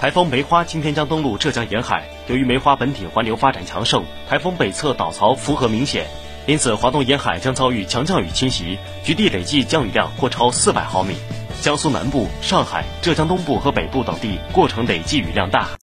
台风梅花今天将登陆浙江沿海由于梅花本体环流发展强盛台风北侧倒槽符合明显因此华东沿海将遭遇强降雨侵袭局地累计降雨量或超四百毫米。江苏南部上海浙江东部和北部等地过程累计雨量大。